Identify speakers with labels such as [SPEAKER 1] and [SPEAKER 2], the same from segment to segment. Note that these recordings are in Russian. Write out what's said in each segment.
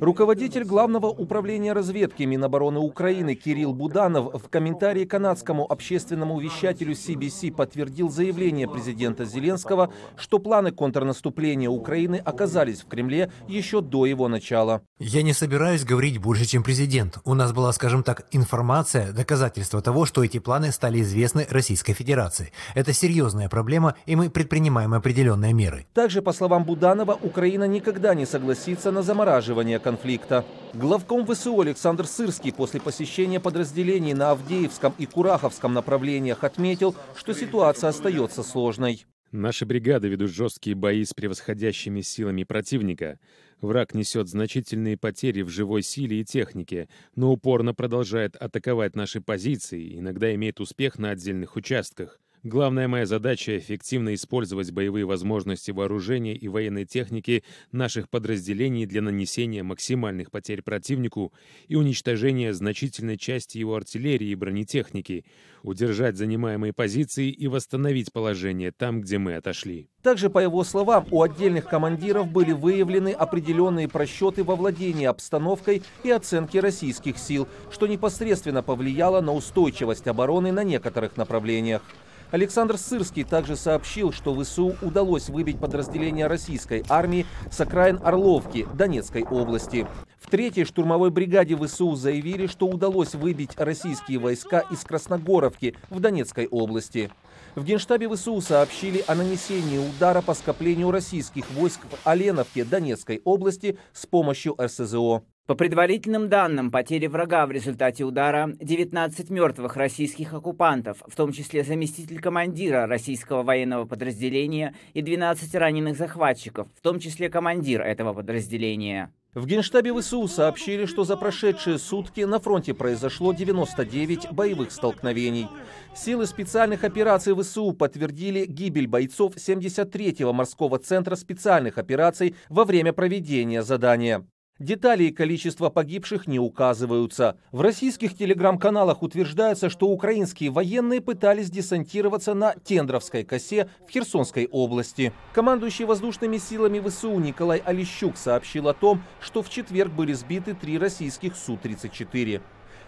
[SPEAKER 1] Руководитель Главного управления разведки Минобороны Украины Кирилл Буданов в комментарии канадскому общественному вещателю CBC подтвердил заявление президента Зеленского, что планы контрнаступления Украины оказались в Кремле еще до его начала.
[SPEAKER 2] Я не собираюсь говорить больше, чем президент. У нас была, скажем так, информация, доказательство того, что эти планы стали известны Российской Федерации. Это серьезная проблема, и мы предпринимаем определенные меры.
[SPEAKER 1] Также, по словам Буданова, Украина никогда не согласится на замораживание конфликта. Главком ВСУ Александр Сырский после посещения подразделений на Авдеевском и Кураховском направлениях отметил, что ситуация остается сложной.
[SPEAKER 3] Наши бригады ведут жесткие бои с превосходящими силами противника. Враг несет значительные потери в живой силе и технике, но упорно продолжает атаковать наши позиции, иногда имеет успех на отдельных участках. Главная моя задача — эффективно использовать боевые возможности вооружения и военной техники наших подразделений для нанесения максимальных потерь противнику и уничтожения значительной части его артиллерии и бронетехники, удержать занимаемые позиции и восстановить положение там, где мы отошли.
[SPEAKER 1] Также, по его словам, у отдельных командиров были выявлены определенные просчеты во владении обстановкой и оценке российских сил, что непосредственно повлияло на устойчивость обороны на некоторых направлениях. Александр Сырский также сообщил, что ВСУ удалось выбить подразделения российской армии с окраин Орловки Донецкой области. В третьей штурмовой бригаде ВСУ заявили, что удалось выбить российские войска из Красногоровки в Донецкой области. В Генштабе ВСУ сообщили о нанесении удара по скоплению российских войск в Оленовке Донецкой области с помощью РСЗО.
[SPEAKER 4] По предварительным данным, потери врага в результате удара 19 мертвых российских оккупантов, в том числе заместитель командира российского военного подразделения и 12 раненых захватчиков, в том числе командир этого подразделения.
[SPEAKER 1] В Генштабе ВСУ сообщили, что за прошедшие сутки на фронте произошло 99 боевых столкновений. Силы специальных операций ВСУ подтвердили гибель бойцов 73-го морского центра специальных операций во время проведения задания. Детали и количество погибших не указываются. В российских телеграм-каналах утверждается, что украинские военные пытались десантироваться на Тендровской косе в Херсонской области. Командующий воздушными силами ВСУ Николай Олещук сообщил о том, что в четверг были сбиты три российских Су-34.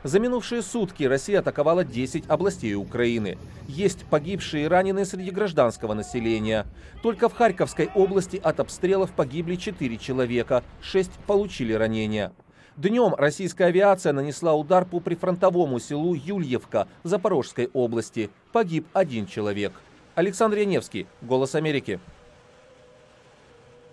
[SPEAKER 1] За минувшие сутки Россия атаковала 10 областей Украины. Есть погибшие и раненые среди гражданского населения. Только в Харьковской области от обстрелов погибли 4 человека, 6 получили ранения. Днем российская авиация нанесла удар по прифронтовому селу Юльевка Запорожской области. Погиб один человек. Александр Яневский, «Голос Америки».